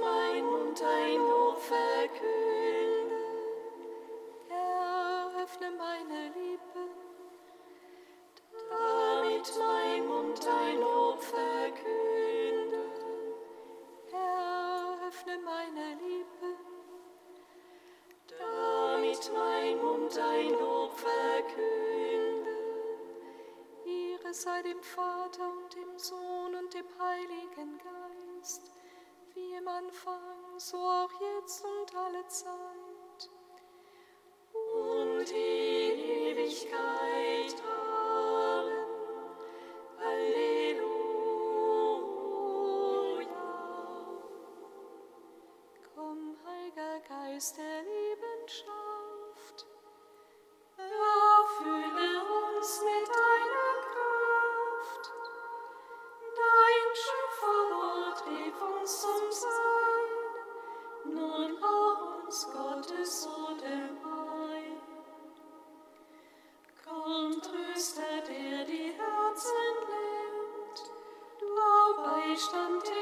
mein und ein Lob verkündet. auch jetzt und alle Zeit. stand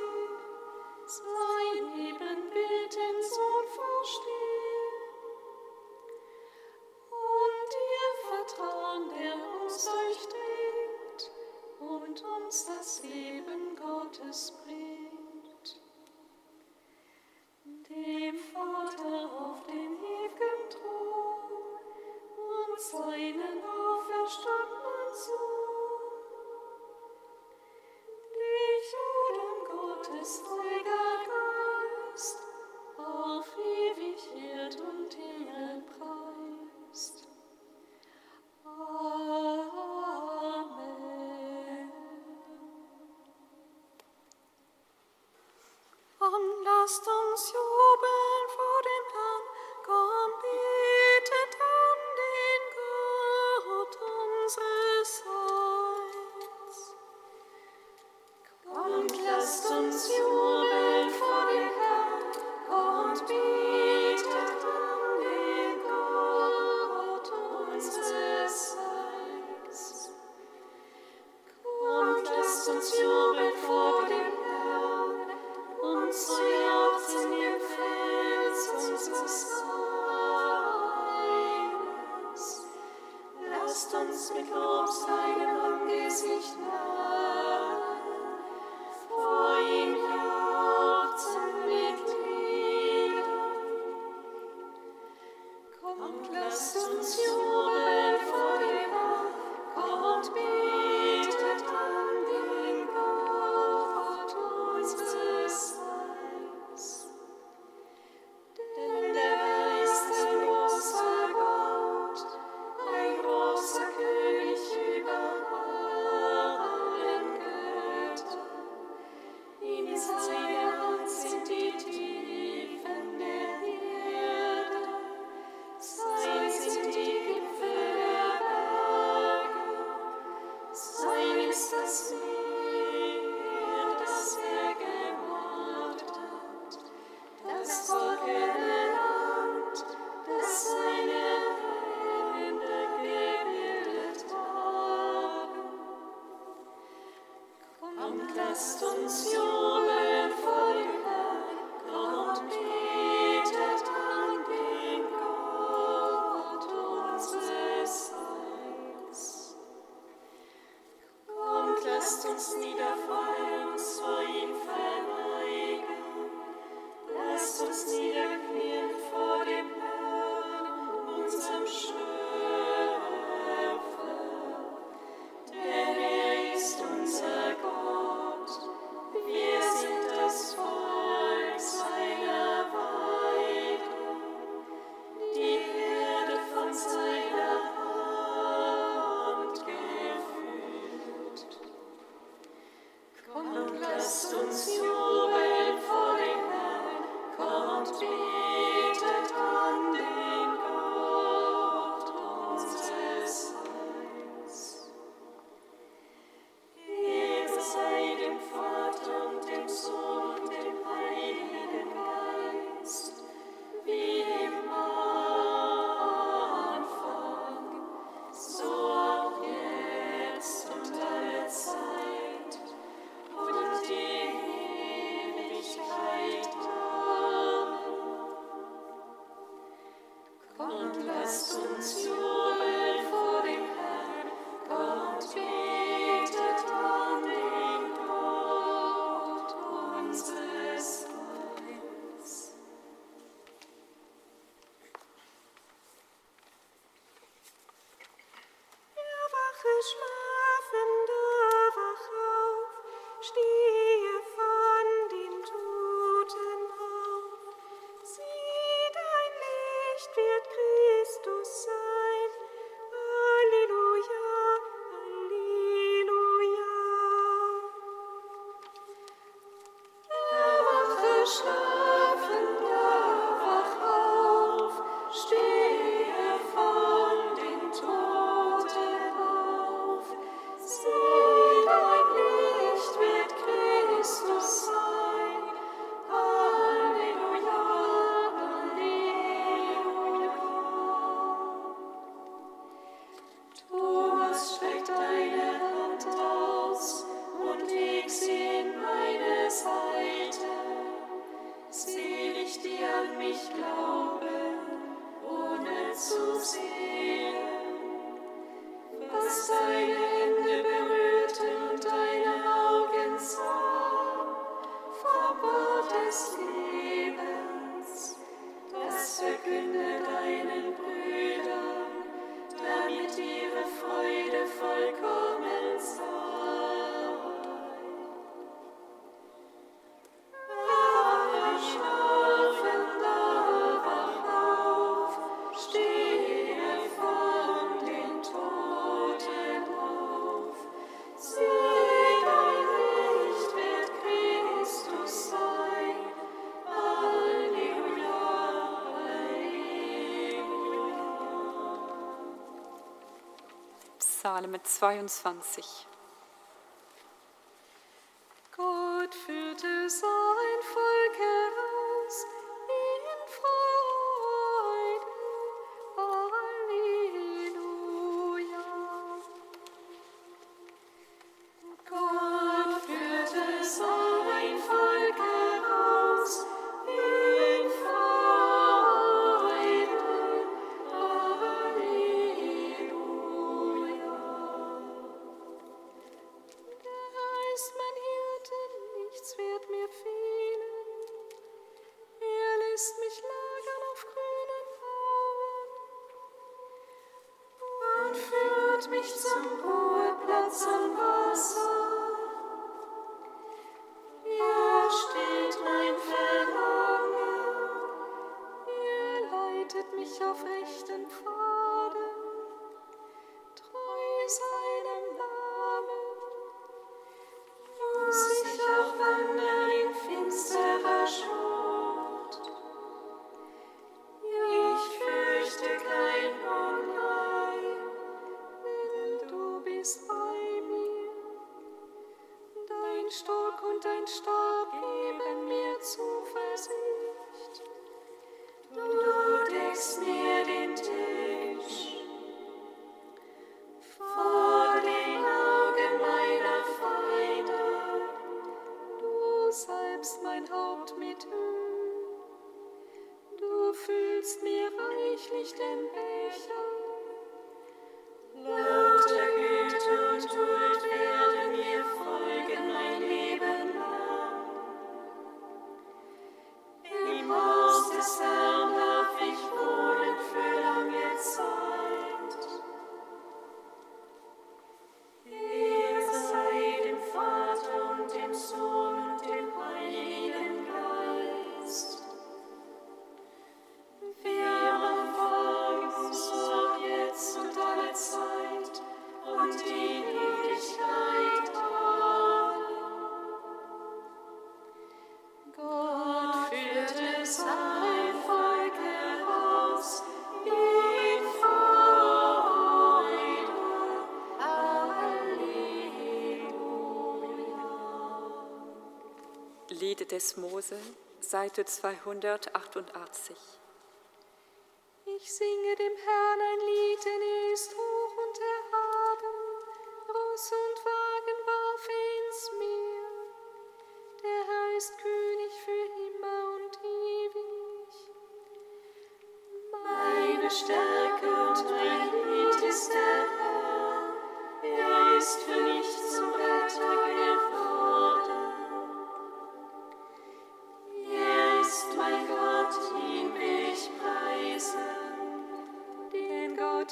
Lasst uns Jubeln. Male mit 22. führt mich zum Ruheplatz am Wasser. des Mose, Seite 288. Ich singe dem Herrn ein Lied, in er ist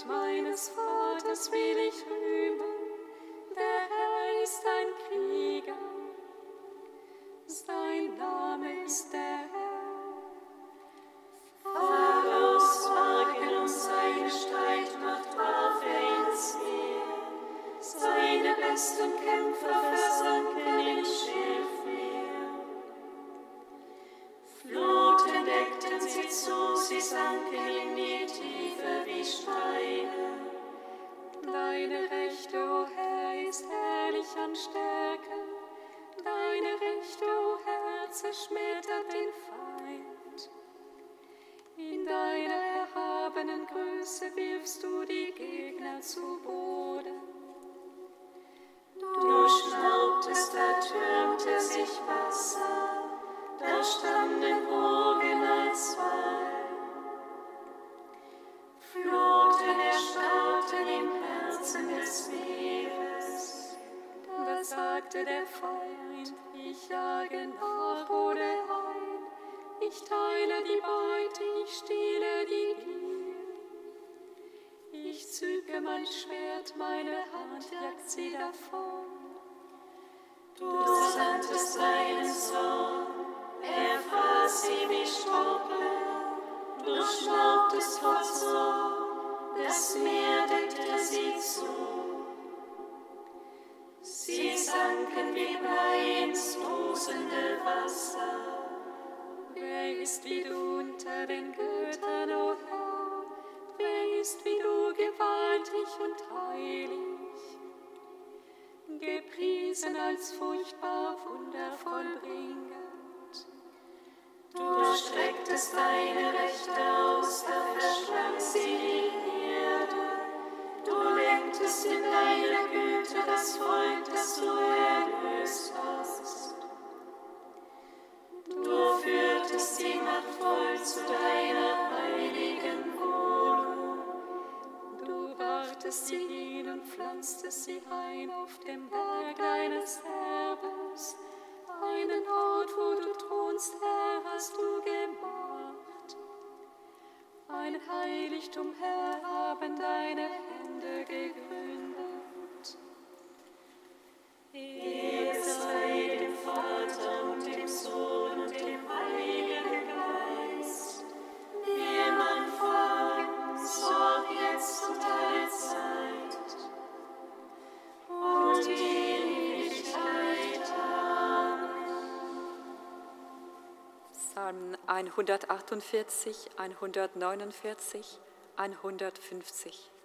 meines Vaters will ich rühmen, der Herr ist ein Krieger, sein Name ist der und jagt sie davon. Du sandtest deinen Sohn, er fraß sie wie Strumpel, durchschnaubtest vor Zorn, das Meer deckte sie zu. Sie sanken wie Blei ins tosende Wasser. Wer ist wie du unter den Göttern, o oh Herr? Wer ist wie du gewaltig und heilig? gepriesen als furchtbar wundervoll bringend. Du strecktest deine Rechte aus, da verschlang sie die Erde. Du lenktest in deiner Güte das Volk, das du erlöst hast. Du führtest sie machtvoll zu deiner heiligen brachtest sie hin und pflanztest sie ein auf dem Berg deines Erbes, einen Ort, wo du thronst, Herr, hast du gemacht. Ein Heiligtum, Herr, haben deine Hände gegründet. 148, 149, 150.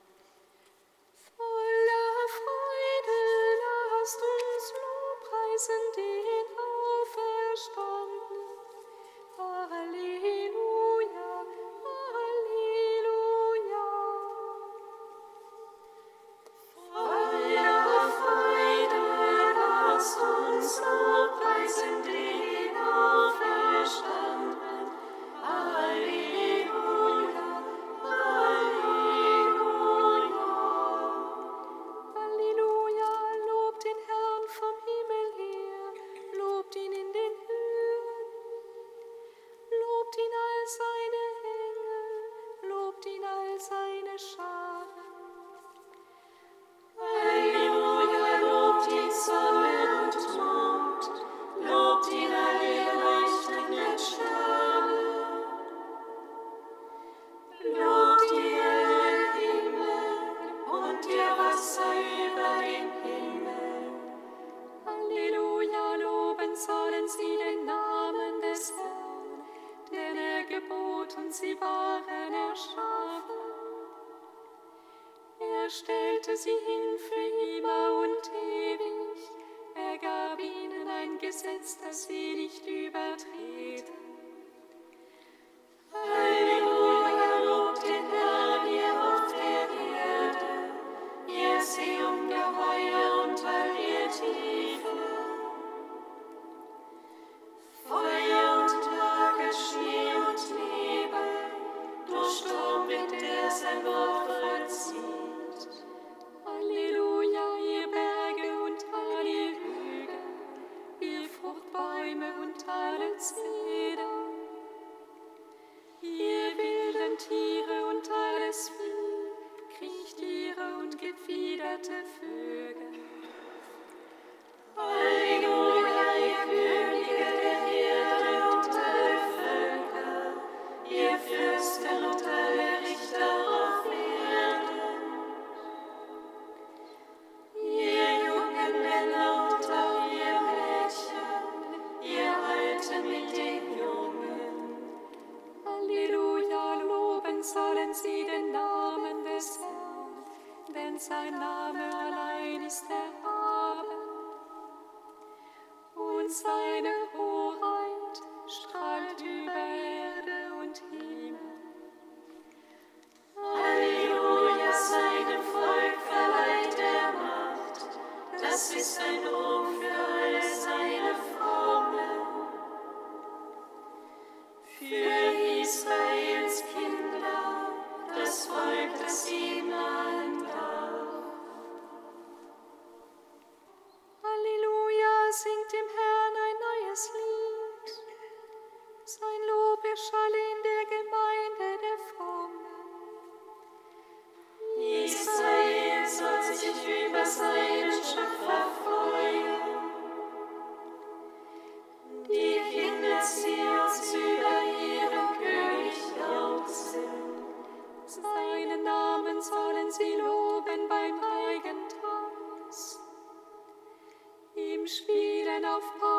ihn für immer und ewig. Er gab ihnen ein Gesetz, das sie nicht of God.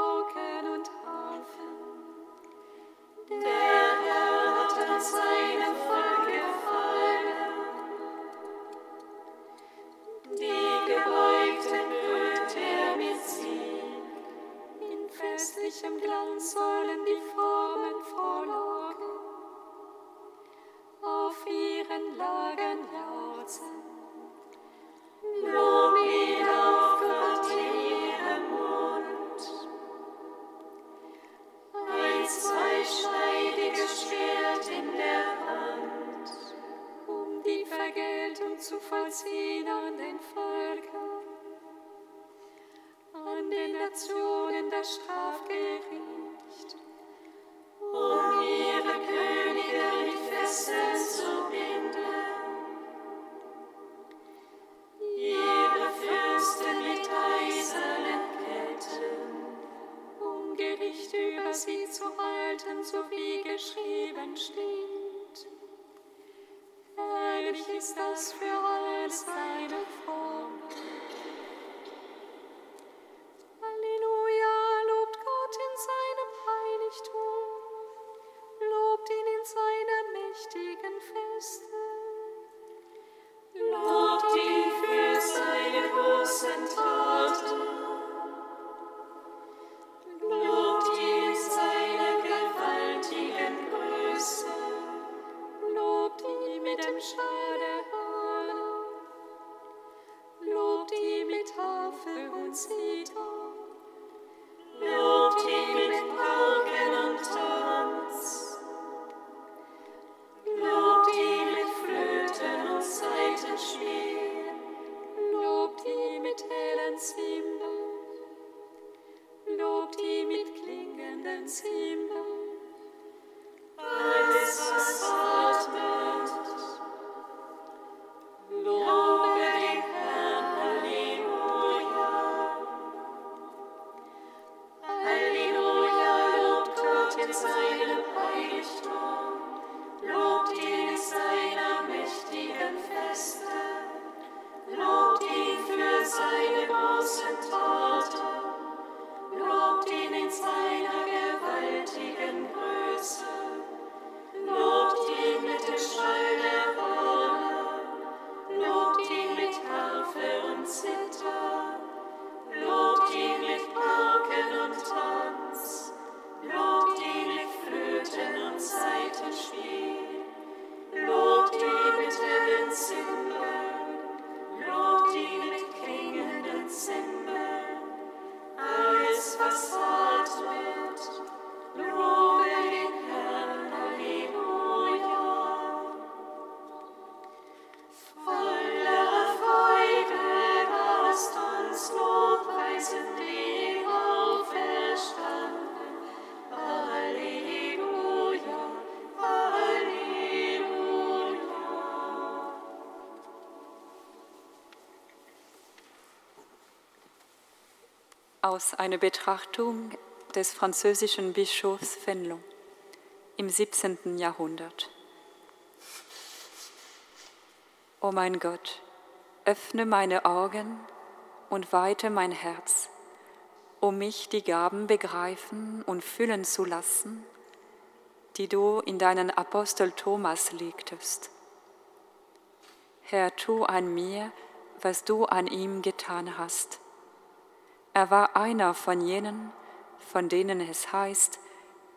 Aus einer Betrachtung des französischen Bischofs Fenelon im 17. Jahrhundert. O mein Gott, öffne meine Augen und weite mein Herz, um mich die Gaben begreifen und füllen zu lassen, die du in deinen Apostel Thomas legtest. Herr, tu an mir, was du an ihm getan hast. Er war einer von jenen, von denen es heißt,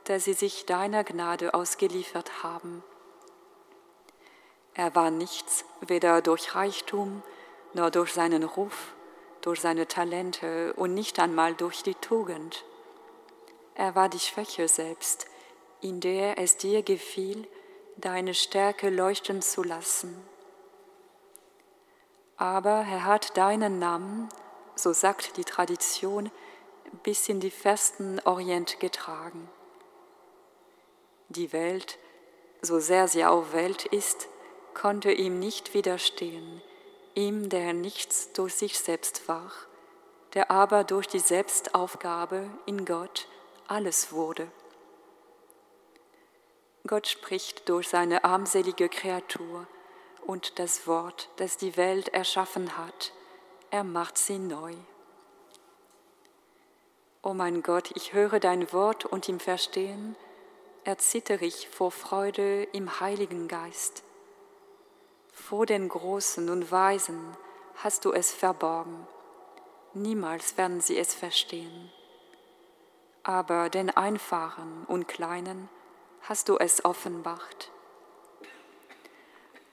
dass sie sich deiner Gnade ausgeliefert haben. Er war nichts, weder durch Reichtum noch durch seinen Ruf, durch seine Talente und nicht einmal durch die Tugend. Er war die Schwäche selbst, in der es dir gefiel, deine Stärke leuchten zu lassen. Aber er hat deinen Namen, so sagt die Tradition, bis in die festen Orient getragen. Die Welt, so sehr sie auch Welt ist, konnte ihm nicht widerstehen, ihm, der nichts durch sich selbst war, der aber durch die Selbstaufgabe in Gott alles wurde. Gott spricht durch seine armselige Kreatur und das Wort, das die Welt erschaffen hat, er macht sie neu. O mein Gott, ich höre dein Wort und im Verstehen erzittere ich vor Freude im Heiligen Geist. Vor den Großen und Weisen hast du es verborgen. Niemals werden sie es verstehen. Aber den Einfachen und Kleinen hast du es offenbart.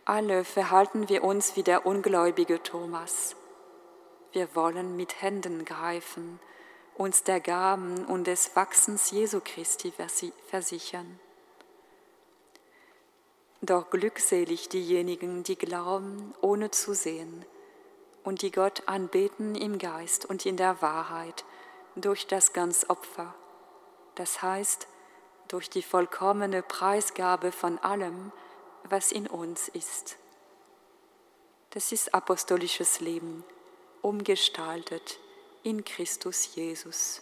Alle verhalten wir uns wie der ungläubige Thomas. Wir wollen mit Händen greifen, uns der Gaben und des Wachsens Jesu Christi versichern. Doch glückselig diejenigen, die glauben, ohne zu sehen, und die Gott anbeten im Geist und in der Wahrheit durch das Ganzopfer, das heißt durch die vollkommene Preisgabe von allem, was in uns ist. Das ist apostolisches Leben, umgestaltet in Christus Jesus.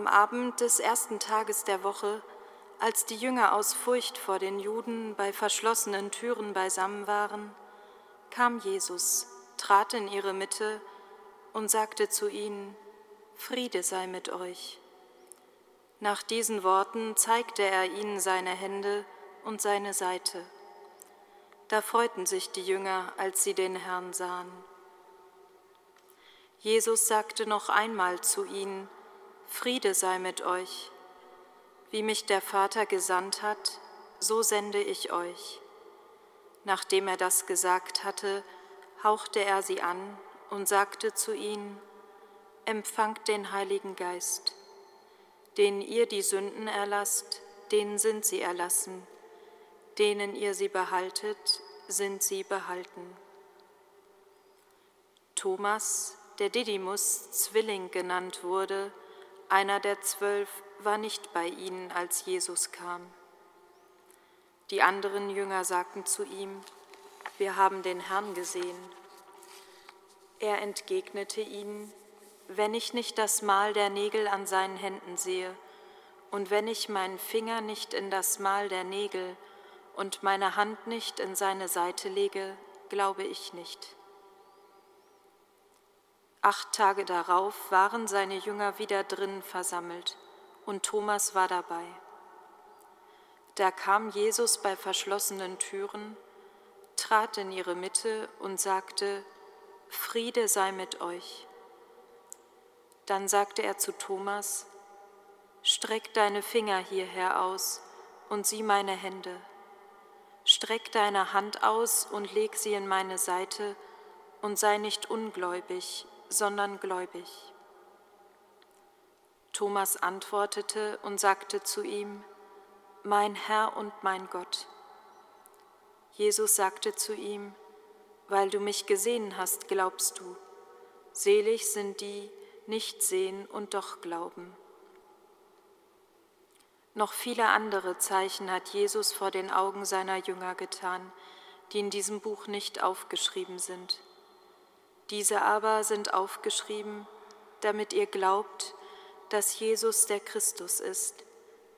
Am Abend des ersten Tages der Woche, Als die Jünger aus Furcht vor den Juden bei verschlossenen Türen beisammen waren, kam Jesus, trat in ihre Mitte und sagte zu ihnen, Friede sei mit euch. Nach diesen Worten zeigte er ihnen seine Hände und seine Seite. Da freuten sich die Jünger, als sie den Herrn sahen. Jesus sagte noch einmal zu ihnen, Friede sei mit euch. Wie mich der Vater gesandt hat, so sende ich euch. Nachdem er das gesagt hatte, hauchte er sie an und sagte zu ihnen, Empfangt den Heiligen Geist. Denen ihr die Sünden erlasst, denen sind sie erlassen. Denen ihr sie behaltet, sind sie behalten. Thomas, der Didymus Zwilling genannt wurde, einer der zwölf, war nicht bei ihnen, als Jesus kam. Die anderen Jünger sagten zu ihm, wir haben den Herrn gesehen. Er entgegnete ihnen, wenn ich nicht das Mal der Nägel an seinen Händen sehe und wenn ich meinen Finger nicht in das Mal der Nägel und meine Hand nicht in seine Seite lege, glaube ich nicht. Acht Tage darauf waren seine Jünger wieder drinnen versammelt und Thomas war dabei. Da kam Jesus bei verschlossenen Türen, trat in ihre Mitte und sagte, Friede sei mit euch. Dann sagte er zu Thomas, Streck deine Finger hierher aus und sieh meine Hände. Streck deine Hand aus und leg sie in meine Seite und sei nicht ungläubig, sondern gläubig. Thomas antwortete und sagte zu ihm, Mein Herr und mein Gott. Jesus sagte zu ihm, Weil du mich gesehen hast, glaubst du. Selig sind die, nicht sehen und doch glauben. Noch viele andere Zeichen hat Jesus vor den Augen seiner Jünger getan, die in diesem Buch nicht aufgeschrieben sind. Diese aber sind aufgeschrieben, damit ihr glaubt, dass Jesus der Christus ist,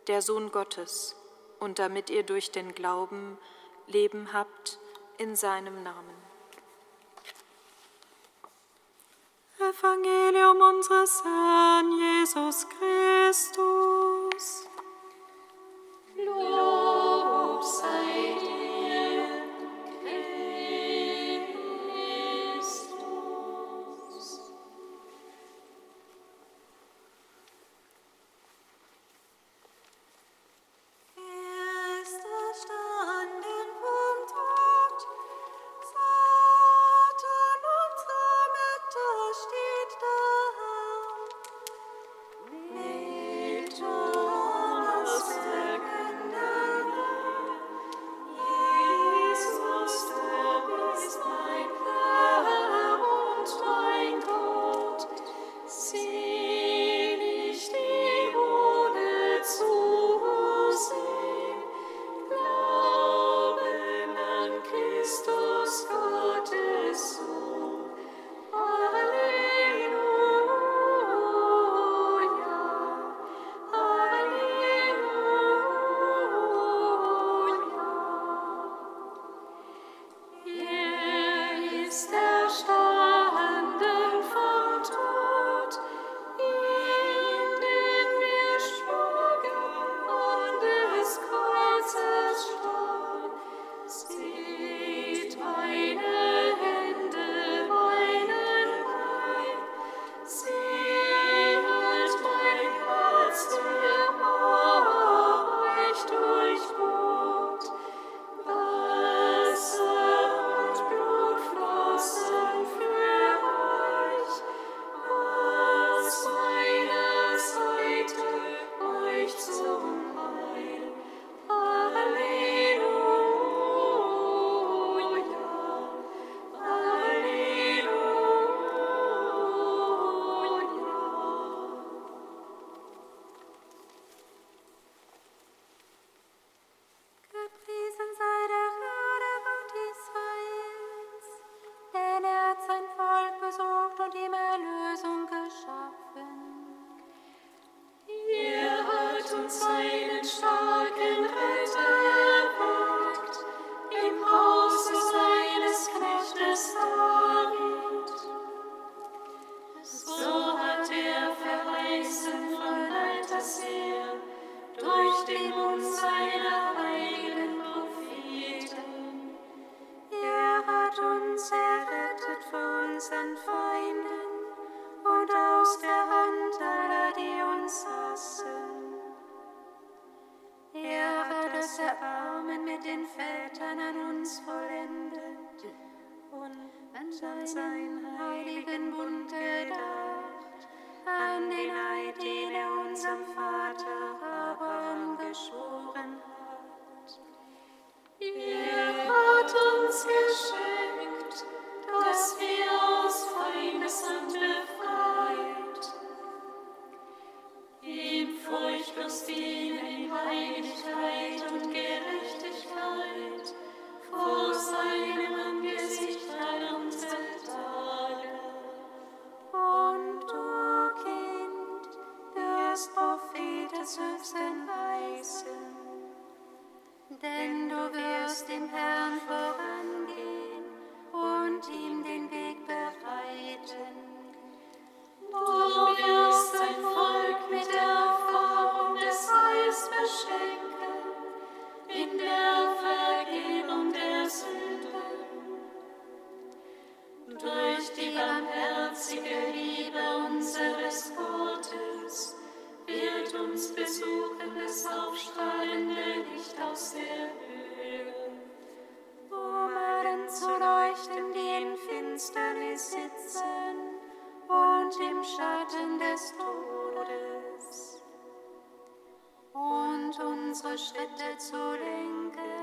der Sohn Gottes, und damit ihr durch den Glauben Leben habt in seinem Namen. Evangelium unseres Herrn Jesus Christus. sunshine Schritte zu lenken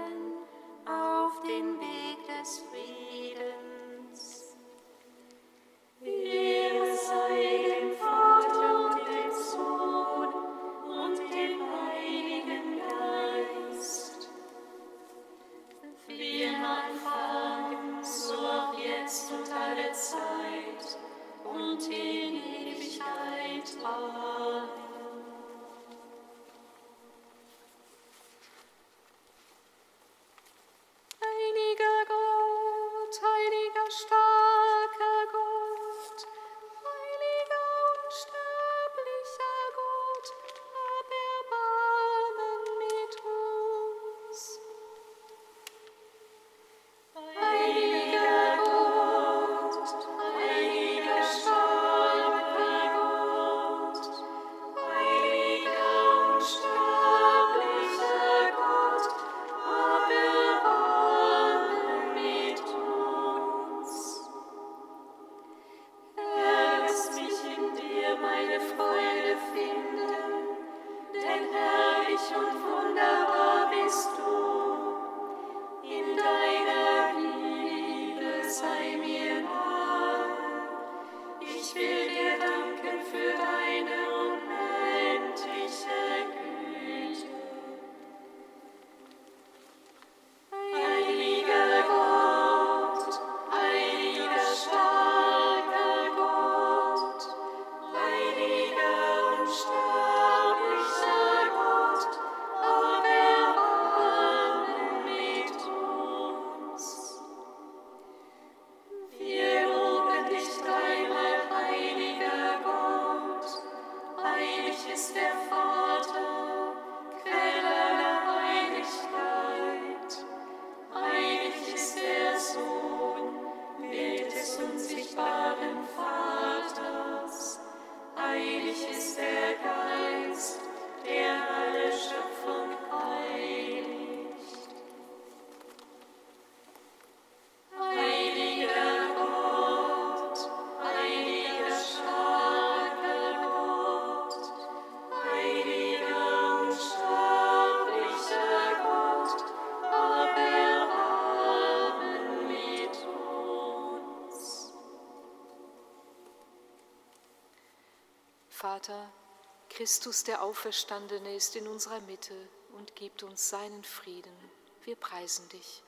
Christus der Auferstandene ist in unserer Mitte und gibt uns seinen Frieden. Wir preisen dich.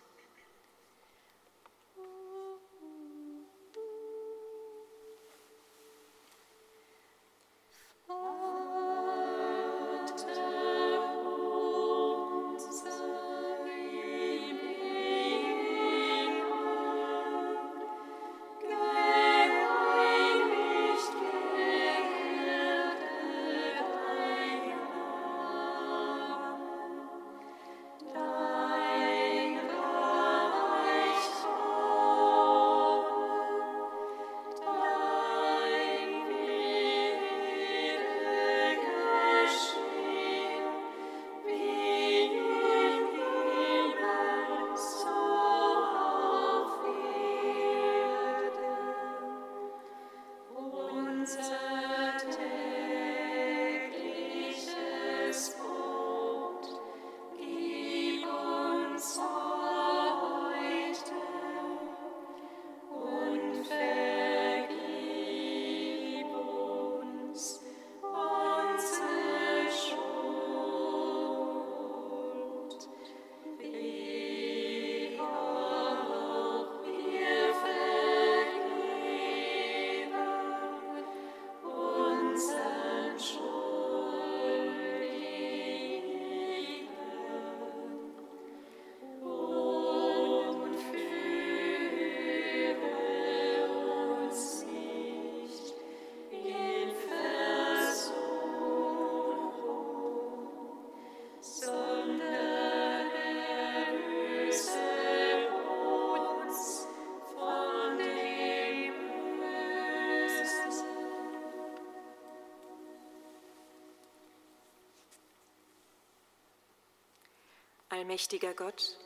Allmächtiger Gott,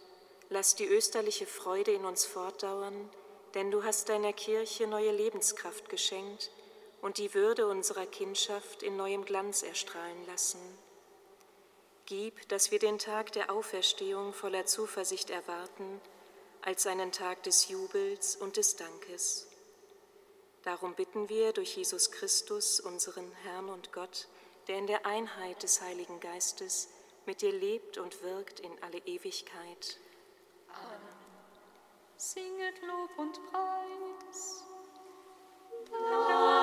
lass die österliche Freude in uns fortdauern, denn du hast deiner Kirche neue Lebenskraft geschenkt und die Würde unserer Kindschaft in neuem Glanz erstrahlen lassen. Gib, dass wir den Tag der Auferstehung voller Zuversicht erwarten, als einen Tag des Jubels und des Dankes. Darum bitten wir durch Jesus Christus, unseren Herrn und Gott, der in der Einheit des Heiligen Geistes mit dir lebt und wirkt in alle Ewigkeit. Amen. Singet Lob und Preis. Amen.